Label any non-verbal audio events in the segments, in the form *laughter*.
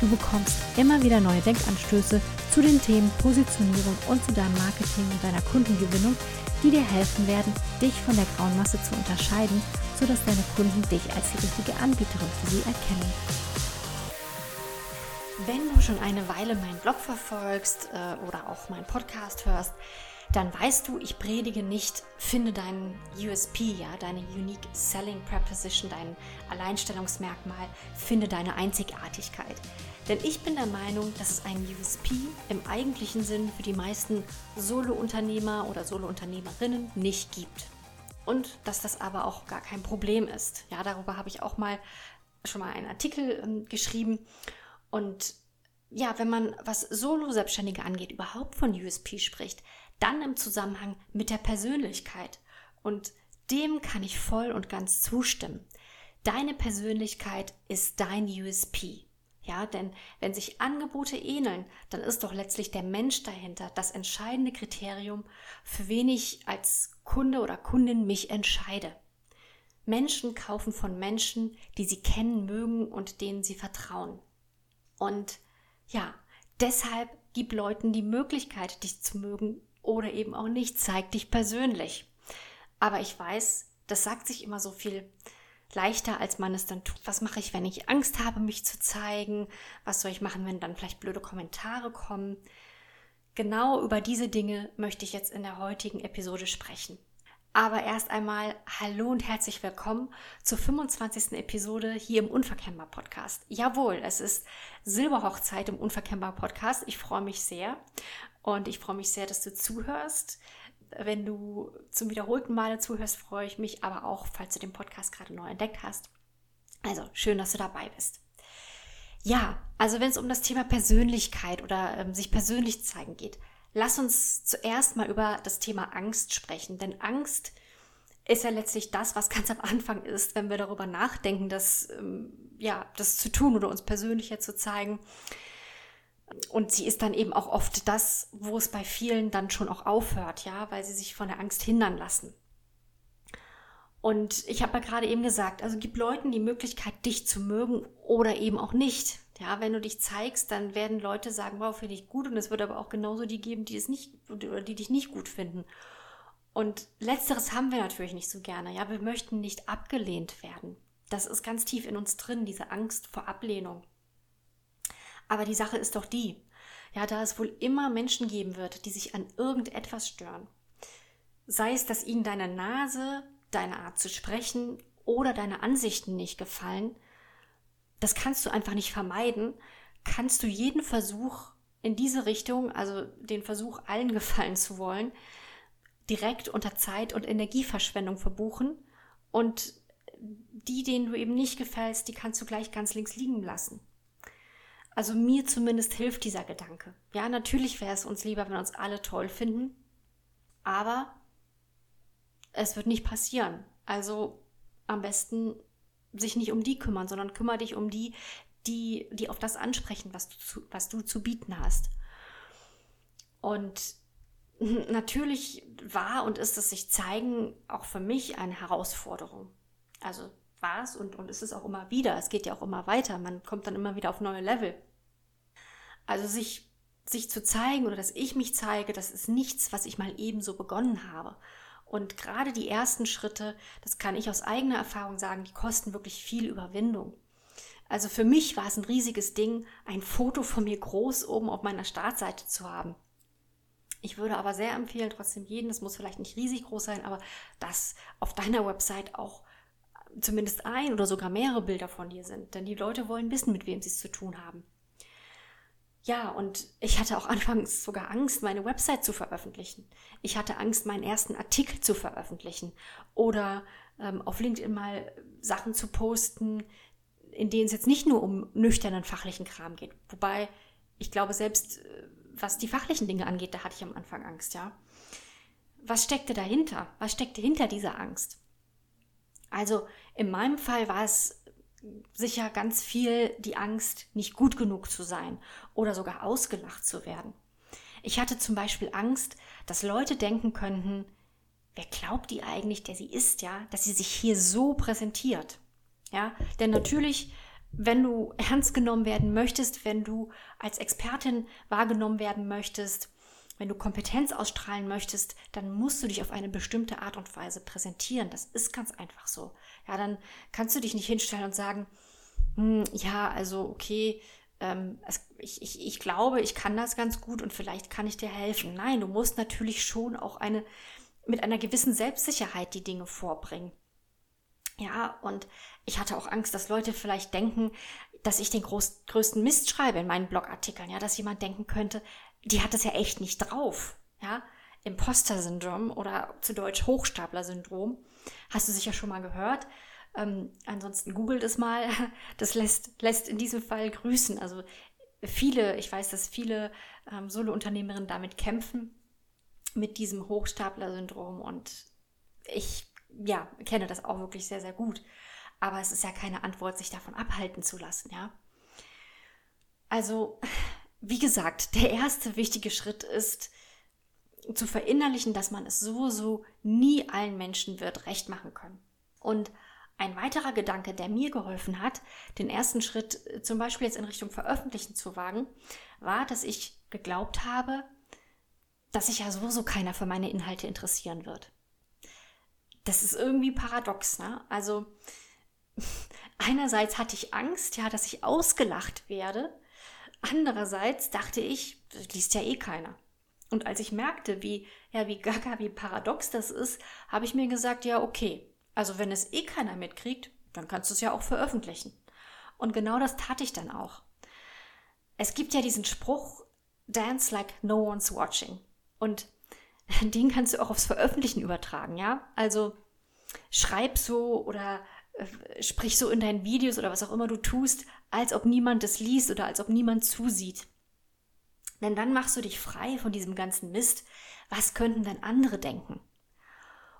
Du bekommst immer wieder neue Denkanstöße zu den Themen Positionierung und zu deinem Marketing und deiner Kundengewinnung, die dir helfen werden, dich von der grauen Masse zu unterscheiden, sodass deine Kunden dich als die richtige Anbieterin für sie erkennen. Wenn du schon eine Weile meinen Blog verfolgst äh, oder auch meinen Podcast hörst, dann weißt du, ich predige nicht, finde deinen USP, ja, deine Unique Selling Proposition, dein Alleinstellungsmerkmal, finde deine Einzigartigkeit. Denn ich bin der Meinung, dass es einen USP im eigentlichen Sinn für die meisten Solo-Unternehmer oder Solo-Unternehmerinnen nicht gibt. Und dass das aber auch gar kein Problem ist. Ja, darüber habe ich auch mal schon mal einen Artikel ähm, geschrieben. Und ja, wenn man was Solo-Selbstständige angeht, überhaupt von USP spricht, dann im Zusammenhang mit der Persönlichkeit. Und dem kann ich voll und ganz zustimmen. Deine Persönlichkeit ist dein USP. Ja, denn wenn sich Angebote ähneln, dann ist doch letztlich der Mensch dahinter das entscheidende Kriterium, für wen ich als Kunde oder Kundin mich entscheide. Menschen kaufen von Menschen, die sie kennen mögen und denen sie vertrauen. Und ja, deshalb gib Leuten die Möglichkeit, dich zu mögen oder eben auch nicht. Zeig dich persönlich. Aber ich weiß, das sagt sich immer so viel leichter, als man es dann tut. Was mache ich, wenn ich Angst habe, mich zu zeigen? Was soll ich machen, wenn dann vielleicht blöde Kommentare kommen? Genau über diese Dinge möchte ich jetzt in der heutigen Episode sprechen. Aber erst einmal hallo und herzlich willkommen zur 25. Episode hier im Unverkennbar Podcast. Jawohl, es ist Silberhochzeit im Unverkennbar Podcast. Ich freue mich sehr und ich freue mich sehr, dass du zuhörst. Wenn du zum wiederholten Male zuhörst, freue ich mich aber auch, falls du den Podcast gerade neu entdeckt hast. Also schön, dass du dabei bist. Ja, also wenn es um das Thema Persönlichkeit oder ähm, sich persönlich zeigen geht, lass uns zuerst mal über das Thema Angst sprechen. Denn Angst ist ja letztlich das, was ganz am Anfang ist, wenn wir darüber nachdenken, das, ähm, ja, das zu tun oder uns persönlicher zu zeigen. Und sie ist dann eben auch oft das, wo es bei vielen dann schon auch aufhört, ja, weil sie sich von der Angst hindern lassen. Und ich habe ja gerade eben gesagt, also gib Leuten die Möglichkeit, dich zu mögen oder eben auch nicht. Ja, wenn du dich zeigst, dann werden Leute sagen, wow, finde ich gut. Und es wird aber auch genauso die geben, die es nicht oder die dich nicht gut finden. Und letzteres haben wir natürlich nicht so gerne. Ja, wir möchten nicht abgelehnt werden. Das ist ganz tief in uns drin, diese Angst vor Ablehnung. Aber die Sache ist doch die, ja, da es wohl immer Menschen geben wird, die sich an irgendetwas stören. Sei es, dass ihnen deine Nase, deine Art zu sprechen oder deine Ansichten nicht gefallen, das kannst du einfach nicht vermeiden, kannst du jeden Versuch in diese Richtung, also den Versuch, allen *laughs* gefallen zu wollen, direkt unter Zeit- und Energieverschwendung verbuchen und die, denen du eben nicht gefällst, die kannst du gleich ganz links liegen lassen. Also mir zumindest hilft dieser Gedanke. Ja, natürlich wäre es uns lieber, wenn uns alle toll finden, aber es wird nicht passieren. Also am besten sich nicht um die kümmern, sondern kümmere dich um die, die, die auf das ansprechen, was du, zu, was du zu bieten hast. Und *laughs* natürlich war und ist es sich zeigen auch für mich eine Herausforderung. Also war es und, und ist es auch immer wieder. Es geht ja auch immer weiter. Man kommt dann immer wieder auf neue Level. Also sich, sich zu zeigen oder dass ich mich zeige, das ist nichts, was ich mal ebenso begonnen habe. Und gerade die ersten Schritte, das kann ich aus eigener Erfahrung sagen, die kosten wirklich viel Überwindung. Also für mich war es ein riesiges Ding, ein Foto von mir groß oben auf meiner Startseite zu haben. Ich würde aber sehr empfehlen, trotzdem jeden, das muss vielleicht nicht riesig groß sein, aber dass auf deiner Website auch zumindest ein oder sogar mehrere Bilder von dir sind. Denn die Leute wollen wissen, mit wem sie es zu tun haben. Ja, und ich hatte auch *laughs* anfangs sogar Angst, meine Website zu veröffentlichen. Ich hatte Angst, meinen ersten Artikel zu veröffentlichen oder ähm, auf LinkedIn mal Sachen zu posten, in denen es jetzt nicht nur um nüchternen fachlichen Kram geht. Wobei ich glaube, selbst äh, was die fachlichen Dinge angeht, da hatte ich am Anfang Angst, ja. Was steckte dahinter? Was steckte hinter dieser Angst? Also in meinem Fall war es sicher ganz viel die Angst, nicht gut genug zu sein oder sogar ausgelacht zu werden. Ich hatte zum Beispiel Angst, dass Leute denken könnten, wer glaubt die eigentlich, der sie ist, ja, dass sie sich hier so präsentiert. Ja, denn natürlich, wenn du *laughs* ernst genommen werden möchtest, wenn du als Expertin wahrgenommen werden möchtest, wenn du Kompetenz ausstrahlen möchtest, dann musst du dich auf eine bestimmte Art und Weise präsentieren. Das ist ganz einfach so. Ja, dann kannst du dich nicht hinstellen und sagen, hm, ja, also okay, ähm, es, ich, ich, ich glaube, ich kann das ganz gut und vielleicht kann ich dir helfen. Nein, du musst natürlich schon auch eine mit einer gewissen Selbstsicherheit die Dinge vorbringen. Ja, und ich hatte auch Angst, dass Leute vielleicht denken, dass ich den groß, größten Mist schreibe in meinen Blogartikeln, ja, dass jemand denken könnte, die hat es ja echt nicht drauf, ja. Imposter-Syndrom oder zu Deutsch Hochstapler-Syndrom. Hast du sicher schon mal gehört. Ähm, ansonsten googelt es mal. *laughs* Das lässt, lässt in diesem Fall grüßen. Also viele, ich weiß, dass viele ähm, Solo-Unternehmerinnen damit kämpfen, mit diesem Hochstapler-Syndrom. Und ich ja, kenne das auch wirklich sehr, sehr gut. Aber es ist ja keine Antwort, sich davon abhalten zu lassen, ja. Also, *laughs* wie gesagt, der erste wichtige Schritt ist, zu verinnerlichen, dass man es so, so nie allen Menschen wird recht machen können. Und ein weiterer Gedanke, der mir geholfen hat, den ersten Schritt äh, zum Beispiel jetzt in Richtung Veröffentlichen zu wagen, war, dass ich geglaubt habe, dass sich ja sowieso keiner für meine Inhalte interessieren wird. Das ist irgendwie paradox, ne? Also *laughs* einerseits hatte ich Angst, ja, dass ich ausgelacht werde. Andererseits dachte ich, das liest ja eh keiner. Und als ich merkte, wie, ja, wie gaga, wie paradox das ist, habe ich mir gesagt, ja, okay. Also wenn es eh keiner mitkriegt, dann kannst du es ja auch veröffentlichen. Und genau das tat ich dann auch. Es gibt ja diesen Spruch, dance like no one's watching. Und *laughs* den kannst du auch aufs Veröffentlichen übertragen, ja? Also schreib so oder sprich so in deinen Videos oder was auch immer du tust, als ob niemand es liest oder als ob niemand zusieht. Denn dann machst du dich frei von diesem ganzen Mist. Was könnten denn andere denken?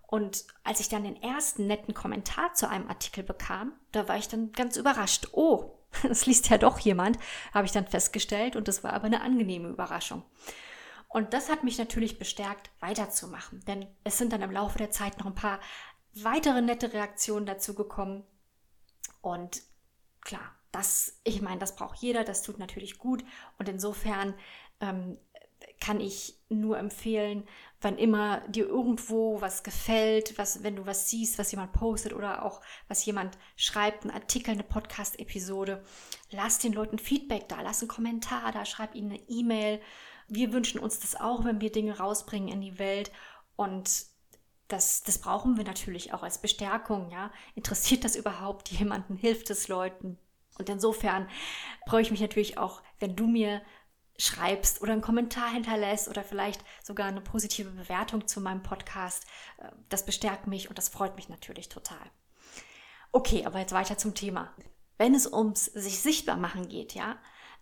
Und als ich dann den ersten netten Kommentar zu einem Artikel bekam, da war ich dann ganz überrascht. Oh, *laughs* das liest ja doch jemand, habe ich dann festgestellt und das war aber eine angenehme Überraschung. Und das hat mich natürlich bestärkt, weiterzumachen. Denn es sind dann im Laufe der Zeit noch ein paar weitere nette Reaktionen dazu gekommen. Und klar, das, ich meine, das braucht jeder, das tut natürlich gut. Und insofern ähm, kann ich nur empfehlen, wann immer dir irgendwo was gefällt, was, wenn du was siehst, was jemand postet oder auch was jemand schreibt, ein Artikel, eine Podcast-Episode, lass den Leuten Feedback da, lass einen Kommentar da, schreib ihnen eine E-Mail wir wünschen uns das auch, wenn wir Dinge rausbringen in die Welt. Und das, das brauchen wir natürlich auch als Bestärkung, ja. Interessiert das überhaupt *laughs* jemanden? Hilft es Leuten? Und insofern freue ich mich natürlich auch, wenn du mir schreibst oder einen Kommentar hinterlässt oder vielleicht sogar eine positive Bewertung zu meinem Podcast. Das bestärkt mich und das freut mich natürlich total. Okay, aber jetzt weiter zum Thema. Wenn es ums sich sichtbar machen geht, ja,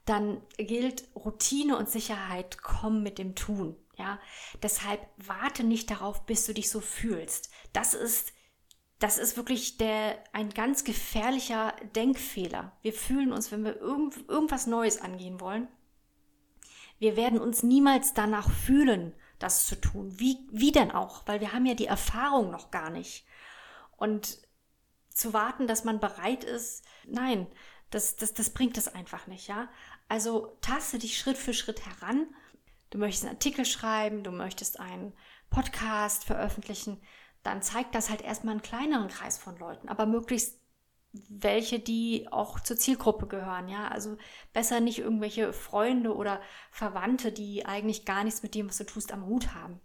dann gilt Routine und Sicherheit kommen mit dem Tun. Ja, deshalb warte nicht darauf, bis du dich so fühlst. Das ist, das ist wirklich der, ein ganz gefährlicher Denkfehler. Wir fühlen uns, wenn wir irgend, irgendwas Neues angehen wollen, wir werden uns niemals danach fühlen, das zu tun. Wie, wie denn auch? Weil wir haben ja die Erfahrung noch gar nicht. Und zu warten, dass man bereit ist, nein, das, das, das bringt es einfach nicht, ja. Also taste dich Schritt für Schritt heran. Du möchtest einen Artikel schreiben, du möchtest einen Podcast veröffentlichen, dann zeigt das halt erstmal einen kleineren Kreis von Leuten, aber möglichst welche, die auch zur Zielgruppe gehören, ja. Also besser nicht irgendwelche Freunde oder Verwandte, die eigentlich gar nichts mit dem, was du tust, am Hut haben.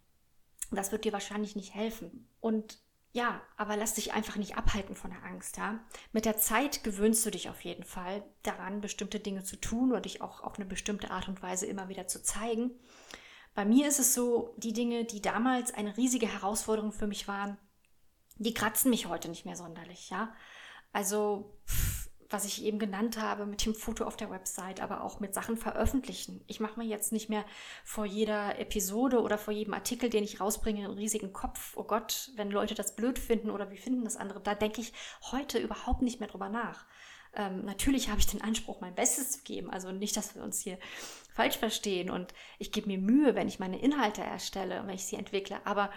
Das wird dir wahrscheinlich nicht helfen. Und ja, aber lass dich einfach nicht abhalten von der Angst, ja. Mit der Zeit gewöhnst du dich auf jeden Fall daran, bestimmte Dinge zu tun oder dich auch auf eine bestimmte Art und Weise immer wieder zu zeigen. Bei mir ist es so, die Dinge, die damals eine riesige Herausforderung für mich waren, die kratzen mich heute nicht mehr sonderlich, ja. Also was ich eben genannt habe, mit dem Foto auf der Website, aber auch mit Sachen veröffentlichen. Ich mache mir jetzt nicht mehr vor jeder Episode oder vor jedem Artikel, den ich rausbringe, einen riesigen Kopf. Oh Gott, wenn Leute das blöd finden oder wie finden das andere, da denke ich heute überhaupt nicht mehr drüber nach. Ähm, natürlich habe ich den Anspruch, mein Bestes zu geben. Also nicht, dass wir uns hier falsch verstehen. Und ich gebe mir Mühe, wenn ich meine Inhalte erstelle, wenn ich sie entwickle. Aber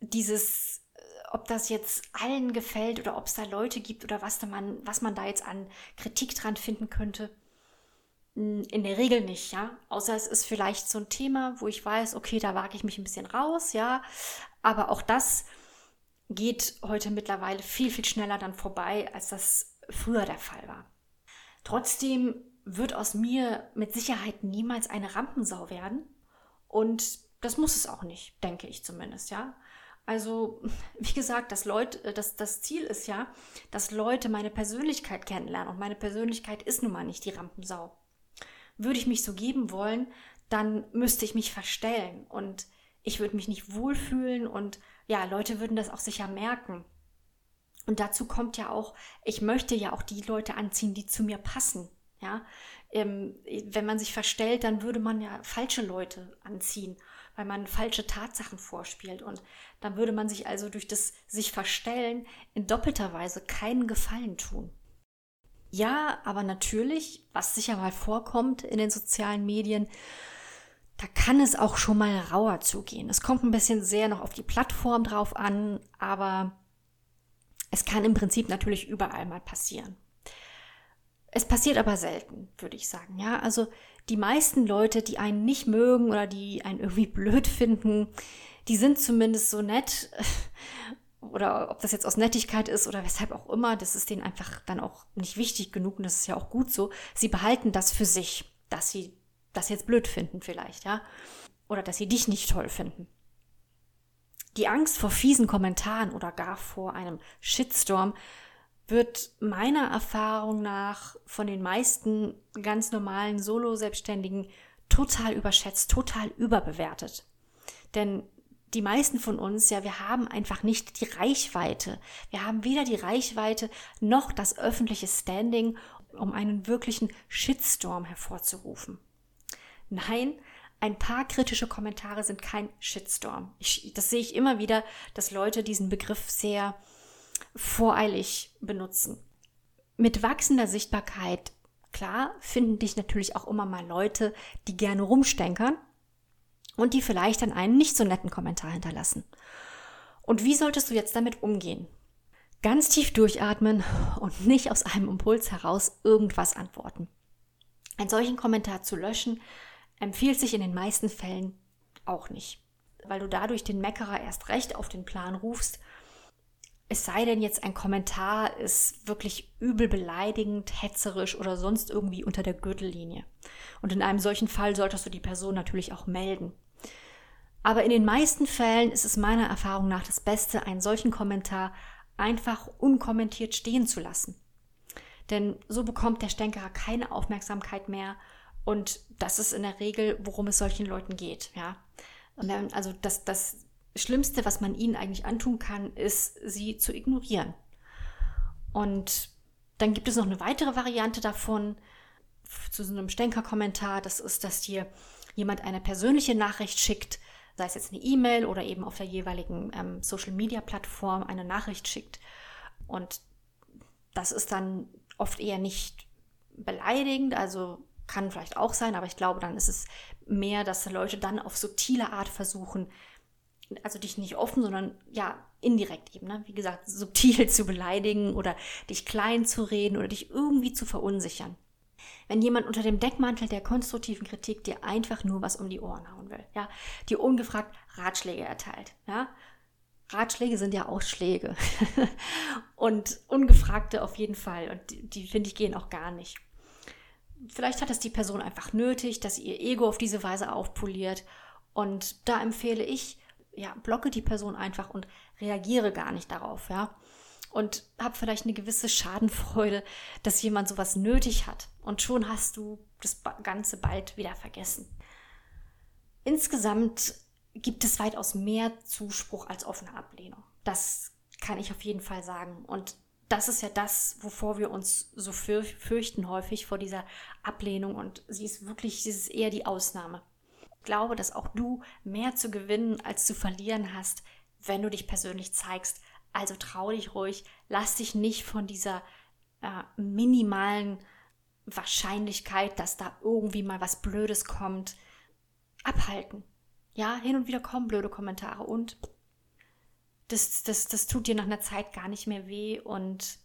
dieses, ob das jetzt allen gefällt oder ob es da Leute gibt oder was, da man, was man da jetzt an Kritik dran finden könnte, in der Regel nicht, ja. Außer es ist vielleicht so ein Thema, wo ich weiß, okay, da wage ich mich ein bisschen raus, ja. Aber auch das geht heute mittlerweile viel, viel schneller dann vorbei, als das früher der Fall war. Trotzdem wird aus mir mit Sicherheit niemals eine Rampensau werden und das muss es auch nicht, denke ich zumindest, ja. Also, *laughs* wie gesagt, das, Leute, das, das Ziel ist ja, dass Leute meine Persönlichkeit kennenlernen und meine Persönlichkeit ist nun mal nicht die Rampensau. Würde ich mich so geben wollen, dann müsste ich mich verstellen und ich würde mich nicht wohlfühlen und ja, Leute würden das auch sicher merken. Und dazu kommt ja auch, ich möchte ja auch die Leute anziehen, die zu mir passen. Ja, ähm, wenn man sich verstellt, dann würde man ja falsche Leute anziehen, weil man falsche Tatsachen vorspielt. Und dann würde man sich also durch das sich verstellen in doppelter Weise keinen Gefallen tun. Ja, aber natürlich, was sicher mal vorkommt in den sozialen Medien, da kann es auch schon mal rauer zugehen. Es kommt ein bisschen sehr noch auf die Plattform drauf an, aber es kann im Prinzip natürlich überall mal passieren. Es passiert aber selten, würde ich sagen. Ja, also die meisten Leute, die einen nicht mögen oder die einen irgendwie *laughs* blöd finden, die sind zumindest so nett *laughs* oder ob das jetzt aus Nettigkeit ist oder weshalb auch immer, das ist denen einfach dann auch nicht wichtig genug und das ist ja auch gut so. Sie behalten das für sich, dass sie das jetzt blöd finden vielleicht, ja, oder dass sie dich nicht toll finden. Die Angst vor fiesen Kommentaren oder gar vor einem Shitstorm wird meiner Erfahrung nach von den meisten ganz normalen Solo-Selbstständigen total überschätzt, total überbewertet. Denn die meisten von uns, ja, wir haben einfach nicht die Reichweite. Wir haben weder die Reichweite noch das öffentliche Standing, um einen wirklichen Shitstorm hervorzurufen. Nein, ein paar kritische Kommentare sind kein Shitstorm. Ich, das sehe ich immer wieder, dass Leute diesen Begriff sehr voreilig benutzen. Mit wachsender Sichtbarkeit, klar, finden dich natürlich auch immer mal Leute, die gerne rumstänkern und die vielleicht dann einen nicht so netten Kommentar hinterlassen. Und wie solltest du jetzt damit umgehen? Ganz tief durchatmen und nicht aus einem Impuls heraus irgendwas antworten. Einen solchen Kommentar zu löschen, empfiehlt sich in den meisten Fällen auch nicht, weil du dadurch den Meckerer erst recht auf den Plan rufst. Es sei denn jetzt ein Kommentar ist wirklich übel beleidigend, hetzerisch oder sonst irgendwie unter der Gürtellinie. Und in einem solchen Fall solltest du die Person natürlich auch melden. Aber in den meisten Fällen ist es meiner Erfahrung nach das Beste, einen solchen Kommentar einfach unkommentiert stehen zu lassen. Denn so bekommt der Stänkerer keine Aufmerksamkeit mehr und das ist in der Regel, worum es solchen Leuten geht, ja. Also das, das Schlimmste, was man ihnen eigentlich antun kann, ist, sie zu ignorieren. Und dann gibt es noch eine weitere Variante davon, zu so einem Stänker-Kommentar, das ist, dass dir jemand eine persönliche Nachricht schickt, sei es jetzt eine E-Mail oder eben auf der jeweiligen ähm, Social-Media-Plattform eine Nachricht schickt. Und das ist dann oft eher nicht beleidigend, also kann vielleicht auch sein, aber ich glaube, dann ist es mehr, dass Leute dann auf subtile Art versuchen, also dich nicht offen, sondern ja, indirekt eben, ne? wie gesagt, subtil *laughs* zu beleidigen oder dich klein zu reden oder dich irgendwie zu verunsichern. Wenn jemand unter dem Deckmantel der konstruktiven Kritik dir einfach nur was um die Ohren hauen will, ja, dir ungefragt Ratschläge erteilt, ja, Ratschläge sind ja Ausschläge *laughs* und ungefragte auf jeden Fall und die, die finde ich gehen auch gar nicht. Vielleicht hat es die Person einfach nötig, dass sie ihr Ego auf diese Weise aufpoliert. Und da empfehle ich, ja, blocke die Person einfach und reagiere gar nicht darauf, ja. Und hab vielleicht eine gewisse Schadenfreude, *laughs* dass jemand sowas nötig hat. Und schon hast du das Ganze bald wieder vergessen. Insgesamt gibt es weitaus mehr Zuspruch als offene Ablehnung. Das kann ich auf jeden Fall sagen. Und das ist ja das, wovor wir uns so fürchten häufig vor dieser Ablehnung und sie ist wirklich, sie ist eher die Ausnahme. Glaube, dass auch du mehr zu gewinnen als zu verlieren hast, wenn du dich persönlich zeigst. Also trau dich ruhig, lass dich nicht von dieser äh, minimalen Wahrscheinlichkeit, dass da irgendwie mal was Blödes kommt, abhalten. Ja, hin und wieder kommen blöde Kommentare und das, das, das tut dir nach einer Zeit gar nicht mehr weh und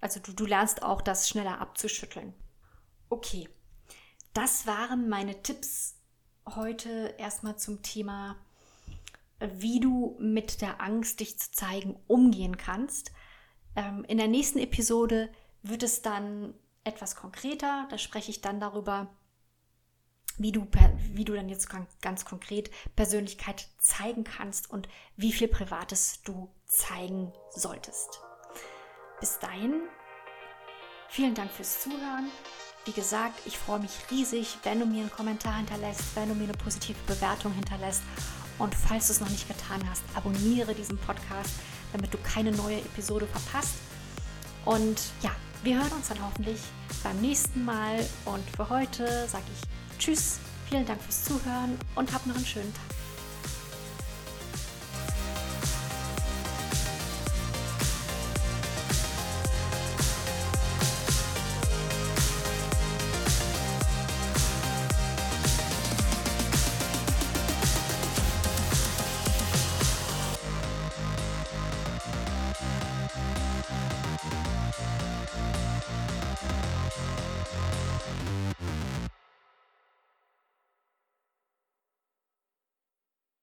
also du, du lernst auch das schneller abzuschütteln. Okay, das waren meine Tipps heute erstmal zum Thema, wie du mit der Angst, dich zu zeigen, umgehen kannst. Ähm, in der nächsten Episode wird es dann etwas konkreter. Da spreche ich dann darüber, wie du, wie du dann jetzt ganz konkret Persönlichkeit zeigen kannst und wie viel Privates du zeigen solltest. Bis dahin, vielen Dank fürs Zuhören. Wie gesagt, ich freue mich riesig, wenn du mir einen Kommentar hinterlässt, wenn du mir eine positive Bewertung hinterlässt. Und falls du es noch nicht getan hast, abonniere diesen Podcast, damit du keine neue Episode verpasst. Und ja, wir hören uns dann hoffentlich beim nächsten Mal. Und für heute sage ich Tschüss, vielen Dank fürs Zuhören und hab noch einen schönen Tag.